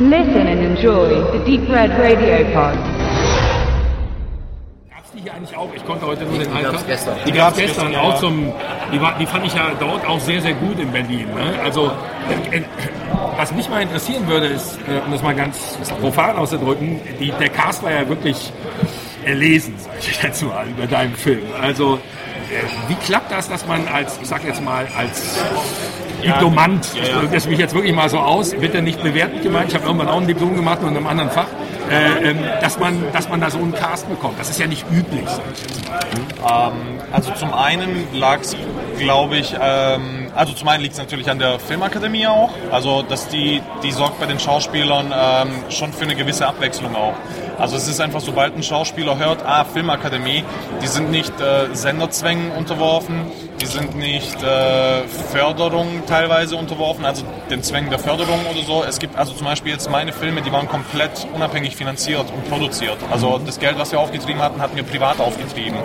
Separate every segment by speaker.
Speaker 1: Listen and enjoy the Deep Red Radio Pod.
Speaker 2: Gab's die hier eigentlich auch? Ich konnte heute nur den
Speaker 3: Die gab's gestern.
Speaker 2: Die gab's gestern
Speaker 4: gestern,
Speaker 2: auch
Speaker 4: ja.
Speaker 2: zum. Die, war, die fand ich ja dort auch sehr, sehr gut in Berlin. Ne? Also, äh, äh, was mich mal interessieren würde, ist, äh, um das mal ganz profan auszudrücken, die, der Cast war ja wirklich erlesen, sag ich jetzt mal, über deinen Film. Also, wie klappt das, dass man als, ich sag jetzt mal, als Diplomant,
Speaker 4: ja, ja.
Speaker 2: das mich jetzt wirklich mal so aus, bitte nicht bewertend gemeint, ich habe irgendwann auch ein Diplom gemacht und in einem anderen Fach, äh, ähm, dass, man, dass man da so einen Cast bekommt. Das ist ja nicht üblich, sag ich jetzt mal.
Speaker 4: Also zum einen lag es, glaube ich, ähm, also zum einen liegt es natürlich an der Filmakademie auch, also dass die, die sorgt bei den Schauspielern ähm, schon für eine gewisse Abwechslung auch. Also es ist einfach, sobald ein Schauspieler hört, ah, Filmakademie, die sind nicht äh, Senderzwängen unterworfen, die sind nicht äh, Förderung teilweise unterworfen, also den Zwängen der Förderung oder so. Es gibt also zum Beispiel jetzt meine Filme, die waren komplett unabhängig finanziert und produziert. Also das Geld, was wir aufgetrieben hatten, hatten wir privat aufgetrieben.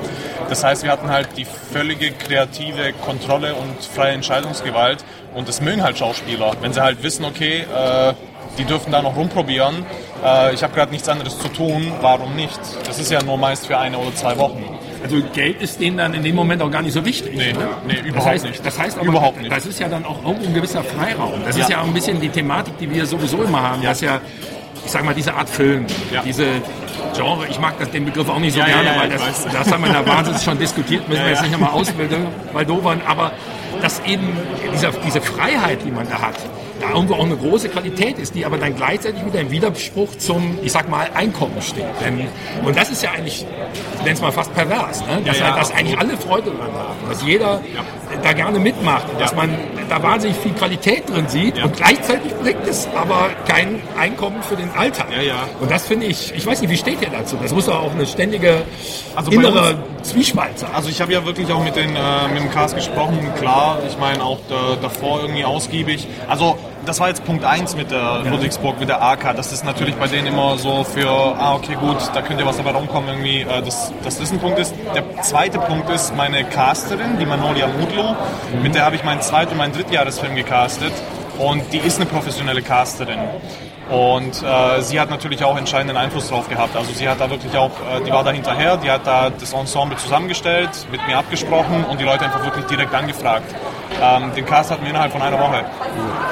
Speaker 4: Das heißt, wir hatten halt die völlige kreative Kontrolle und freie Entscheidungsgewalt und das mögen halt Schauspieler, wenn sie halt wissen, okay, äh, die dürfen da noch rumprobieren. Äh, ich habe gerade nichts anderes zu tun, warum nicht? Das ist ja nur meist für eine oder zwei Wochen.
Speaker 2: Also Geld ist denen dann in dem Moment auch gar nicht so wichtig.
Speaker 4: Nee,
Speaker 2: ne?
Speaker 4: nee,
Speaker 2: das
Speaker 4: überhaupt
Speaker 2: heißt,
Speaker 4: nicht.
Speaker 2: Das heißt aber,
Speaker 4: Überhaupt nicht.
Speaker 2: das ist ja dann auch irgendwo ein gewisser Freiraum. Das ist
Speaker 4: Ja.
Speaker 2: ja auch ein bisschen die Thematik, die wir sowieso immer haben, dass ja, ich sag mal, diese Art Film,
Speaker 4: Ja.
Speaker 2: diese Genre, ich mag das, den Begriff auch nicht so
Speaker 4: Ja, ja,
Speaker 2: gerne,
Speaker 4: ja,
Speaker 2: weil das, das haben wir da wahnsinnig schon diskutiert, müssen
Speaker 4: Ja,
Speaker 2: wir jetzt
Speaker 4: ja.
Speaker 2: nicht nochmal ausbilden, weil dovern, aber dass eben dieser, diese Freiheit, die man da hat, da irgendwo auch eine große Qualität ist, die aber dann gleichzeitig wieder im Widerspruch zum, ich sag mal, Einkommen steht. Denn, und das ist ja eigentlich, ich nenne es mal fast pervers, ne? dass,
Speaker 4: Ja, ja,
Speaker 2: dass eigentlich alle Freude daran haben, dass jeder da gerne mitmacht, dass
Speaker 4: Ja.
Speaker 2: man da wahnsinnig viel Qualität drin sieht
Speaker 4: Ja.
Speaker 2: und gleichzeitig bringt es aber kein Einkommen für den Alltag.
Speaker 4: Ja, ja.
Speaker 2: Und das finde ich, ich weiß nicht, wie steht ihr dazu? Das muss doch auch eine ständige
Speaker 4: Also
Speaker 2: innere Zwiespalt sein.
Speaker 4: Also ich habe ja wirklich auch mit, den, äh, mit dem Cast gesprochen, klar, ich meine auch da, davor irgendwie ausgiebig. Also das war jetzt Punkt 1 mit der Ludwigsburg, mit der AK. Das ist natürlich bei denen immer so für, ah okay gut, da könnte was dabei rumkommen irgendwie, äh, dass, dass das ein Punkt ist. Der zweite Punkt ist meine Casterin, die Manolia Mudlo, mit der habe ich meinen Zweit- und meinen Drittjahresfilm gecastet. Und die ist eine professionelle Casterin. Und äh, sie hat natürlich auch entscheidenden Einfluss drauf gehabt. Also sie hat da wirklich auch, äh, die war da hinterher, die hat da das Ensemble zusammengestellt, mit mir abgesprochen und die Leute einfach wirklich direkt angefragt. Ähm, den Cast hatten wir innerhalb von einer Woche.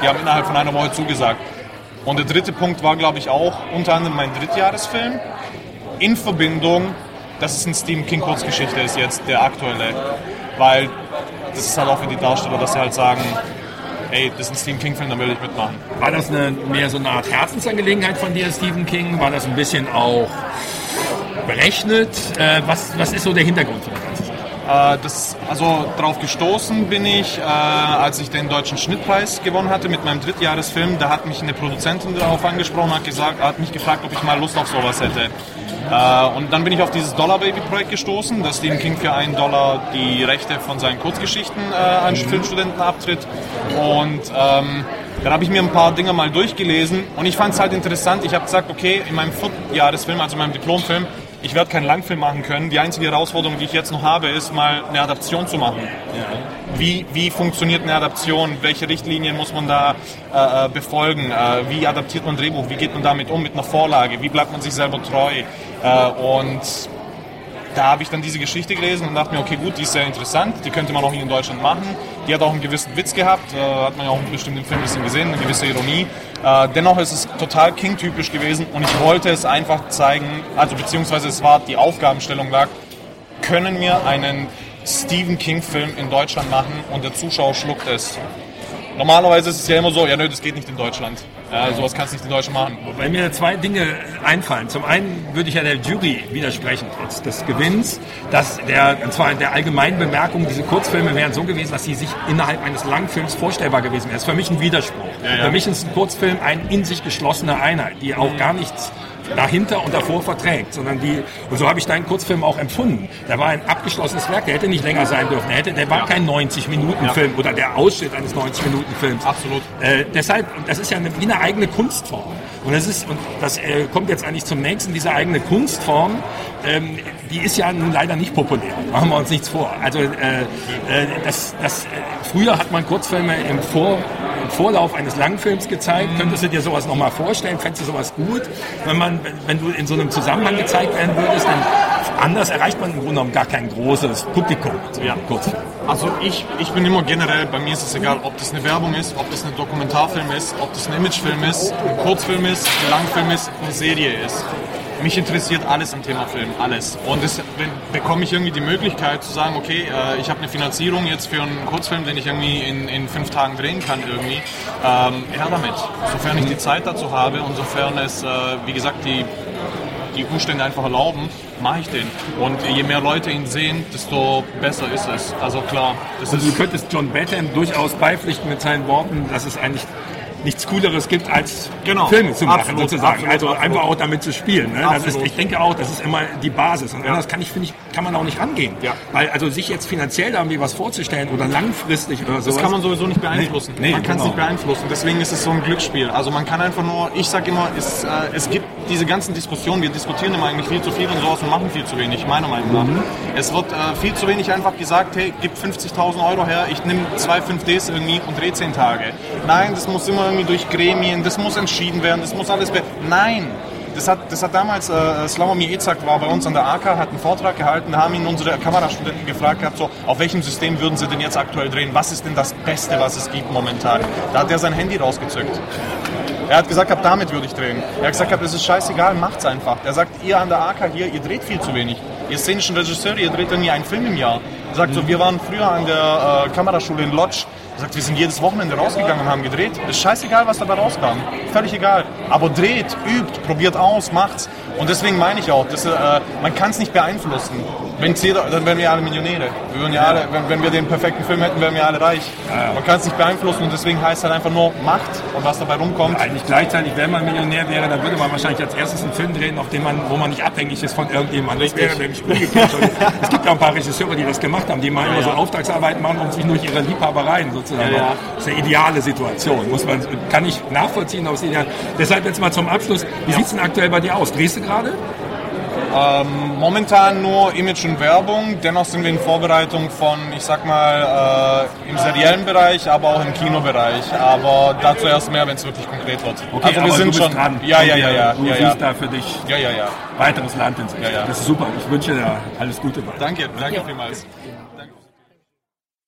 Speaker 4: Die haben innerhalb von einer Woche zugesagt. Und der dritte Punkt war, glaube ich, auch unter anderem mein Drittjahresfilm in Verbindung, dass es ein Stephen King Kurzgeschichte ist jetzt, der aktuelle. Weil das ist halt auch für die Darsteller, dass sie halt sagen, ey, das ist ein Stephen King Film, da will ich mitmachen.
Speaker 2: War das eine, mehr so eine Art Herzensangelegenheit von dir, Stephen King? War das ein bisschen auch berechnet? Äh, was, was ist so der Hintergrund Sache?
Speaker 4: Äh, das, also drauf gestoßen bin ich, äh, als ich den deutschen Schnittpreis gewonnen hatte mit meinem Drittjahresfilm. Da hat mich eine Produzentin darauf angesprochen, hat gesagt, hat mich gefragt, ob ich mal Lust auf sowas hätte. Äh, und dann bin ich auf dieses Dollar Baby Projekt gestoßen, dass Stephen King für einen Dollar die Rechte von seinen Kurzgeschichten äh, an Filmstudenten abtritt. Und ähm, dann habe ich mir ein paar Dinge mal durchgelesen und ich fand es halt interessant. Ich habe gesagt, okay, in meinem Viertjahresfilm, also in meinem Diplomfilm, ich werde keinen Langfilm machen können. Die einzige Herausforderung, die ich jetzt noch habe, ist mal eine Adaption zu machen. Wie, wie funktioniert eine Adaption? Welche Richtlinien muss man da äh, äh, befolgen? Äh, wie adaptiert man ein Drehbuch? Wie geht man damit um mit einer Vorlage? Wie bleibt man sich selber treu? Äh, und da habe ich dann diese Geschichte gelesen und dachte mir, okay, gut, die ist sehr interessant, die könnte man auch hier in Deutschland machen. Die hat auch einen gewissen Witz gehabt, äh, hat man ja auch bestimmt im Film ein bisschen gesehen, eine gewisse Ironie. Äh, dennoch ist es total King-typisch gewesen und ich wollte es einfach zeigen, also beziehungsweise es war die Aufgabenstellung lag, können wir einen Stephen King-Film in Deutschland machen und der Zuschauer schluckt es. Normalerweise ist es ja immer so, ja nö, das geht nicht in Deutschland. Ja, sowas kannst du nicht in Deutschland machen.
Speaker 2: Weil mir zwei Dinge einfallen. Zum einen würde ich ja der Jury widersprechen, trotz des Gewinns, dass der, und zwar in der allgemeinen Bemerkung, diese Kurzfilme wären so gewesen, dass sie sich innerhalb eines Langfilms vorstellbar gewesen wären. Das ist für mich ein Widerspruch.
Speaker 4: ja.
Speaker 2: Für mich ist ein Kurzfilm eine in sich geschlossene Einheit, die auch gar nichts dahinter und davor verträgt, sondern die, und so habe ich deinen Kurzfilm auch empfunden. Der war ein abgeschlossenes Werk, der hätte nicht länger sein dürfen. Der, hätte, der war kein 90-Minuten-Film oder der Ausschnitt eines 90-Minuten-Films.
Speaker 4: Absolut.
Speaker 2: Äh, deshalb, das ist ja eine, wie eine eigene Kunstform. Und das ist, und das äh, kommt jetzt eigentlich zum nächsten, diese eigene Kunstform, ähm, die ist ja nun leider nicht populär. Machen wir uns nichts vor. Also äh, äh, das, das, äh, früher hat man Kurzfilme im, Vor, Vorlauf eines Langfilms gezeigt. Könntest du dir sowas nochmal vorstellen? Fändest du sowas gut? Wenn, man, wenn, du in so einem Zusammenhang gezeigt werden würdest, dann anders erreicht man im Grunde genommen gar kein großes Publikum. So
Speaker 4: Ja.
Speaker 2: kurz.
Speaker 4: Also ich, ich bin immer generell, bei mir ist es egal, ob das eine Werbung ist, ob das ein Dokumentarfilm ist, ob das ein Imagefilm ist, ein Kurzfilm ist, ein Langfilm ist, eine Serie ist. Mich interessiert alles am Thema Film, alles. Und das, wenn, bekomme ich irgendwie die Möglichkeit zu sagen, okay, äh, ich habe eine Finanzierung jetzt für einen Kurzfilm, den ich irgendwie in, in fünf Tagen drehen kann irgendwie, ähm, her damit. Sofern ich die Zeit dazu habe und sofern es, äh, wie gesagt, die die Umstände einfach erlauben, mache ich den. Und je mehr Leute ihn sehen, desto besser ist es. Also klar, das
Speaker 2: Und du
Speaker 4: ist
Speaker 2: könntest John Batten durchaus beipflichten mit seinen Worten, dass es eigentlich nichts Cooleres gibt, als
Speaker 4: Genau.
Speaker 2: Filme zu machen,
Speaker 4: Absolut,
Speaker 2: sozusagen.
Speaker 4: absolut,
Speaker 2: also
Speaker 4: absolut.
Speaker 2: einfach auch damit zu spielen. Ne? Das ist, ich denke auch, das ist immer die Basis. Und anders kann ich, finde ich, kann man auch nicht rangehen.
Speaker 4: Ja.
Speaker 2: Weil also sich jetzt finanziell da irgendwie was vorzustellen oder langfristig oder sowas.
Speaker 4: Das kann man sowieso nicht beeinflussen.
Speaker 2: Nee, nee,
Speaker 4: man kann es
Speaker 2: genau.
Speaker 4: nicht beeinflussen. Deswegen ist es so ein Glücksspiel. Also man kann einfach nur, ich sage immer, es, äh, es gibt diese ganzen Diskussionen, wir diskutieren immer eigentlich viel zu viel und sowas und machen viel zu wenig, meiner Meinung nach.
Speaker 2: Mhm.
Speaker 4: Es wird äh, viel zu wenig einfach gesagt, hey, gib 50.000 Euro her, ich nehme zwei 5Ds irgendwie und drehe 10 Tage. Nein, das muss immer irgendwie durch Gremien, das muss entschieden werden, das muss alles... Be Nein! Das hat, das hat damals, äh, Slavomir Ezak war bei uns an der AK, hat einen Vortrag gehalten, haben ihn unsere Kamerastudenten gefragt gehabt, so, auf welchem System würden sie denn jetzt aktuell drehen? Was ist denn das Beste, was es gibt momentan? Da hat er sein Handy rausgezückt. Er hat gesagt, ab damit würde ich drehen. Er hat gesagt, es ist scheißegal, macht's einfach. Er sagt, ihr an der AK hier, ihr dreht viel zu wenig. Ihr szenischen Regisseure, ihr dreht irgendwie einen Film im Jahr. Sagt so, wir waren früher an der äh, Kameraschule in Lodz. Er sagt, wir sind jedes Wochenende rausgegangen und haben gedreht. Ist scheißegal, was dabei rauskam. Völlig egal. Aber dreht, übt, probiert aus, macht's. Und deswegen meine ich auch, dass, äh, man kann es nicht beeinflussen. Wenn's jeder, dann wären wir alle Millionäre. Wir würden ja alle, wenn, wenn wir den perfekten Film hätten, wären wir alle reich. Man kann es nicht beeinflussen und deswegen heißt halt einfach nur Macht und was dabei rumkommt.
Speaker 2: eigentlich gleichzeitig, wenn man Millionär wäre, dann würde man wahrscheinlich als erstes einen Film drehen, auf dem man, wo man nicht abhängig ist von irgendjemandem. Das wäre nämlich umgekehrt. es gibt ja ein paar Regisseure, die das gemacht haben, die mal immer so
Speaker 4: ja.
Speaker 2: Auftragsarbeiten machen und sich durch ihre Liebhabereien sozusagen.
Speaker 4: Ja, ja.
Speaker 2: Das ist eine ideale Situation. Muss man, kann ich nachvollziehen, aber es ideal. Deshalb jetzt mal zum Abschluss. Wie sieht's denn aktuell bei dir aus? Drehst du gerade?
Speaker 4: Momentan nur Image und Werbung. Dennoch sind wir in Vorbereitung von, ich sag mal, äh, im seriellen Bereich, aber auch im Kinobereich. Aber dazu erst mehr, wenn es wirklich konkret wird. also wir
Speaker 2: aber
Speaker 4: sind schon
Speaker 2: dran.
Speaker 4: Ja, ja, ja, ja,
Speaker 2: Du
Speaker 4: ja, ja.
Speaker 2: siehst da für dich
Speaker 4: Ja, ja, ja.
Speaker 2: weiteres Land in sich.
Speaker 4: Ja, ja.
Speaker 2: Das ist super. Ich wünsche dir alles Gute. bei.
Speaker 4: Danke, danke vielmals.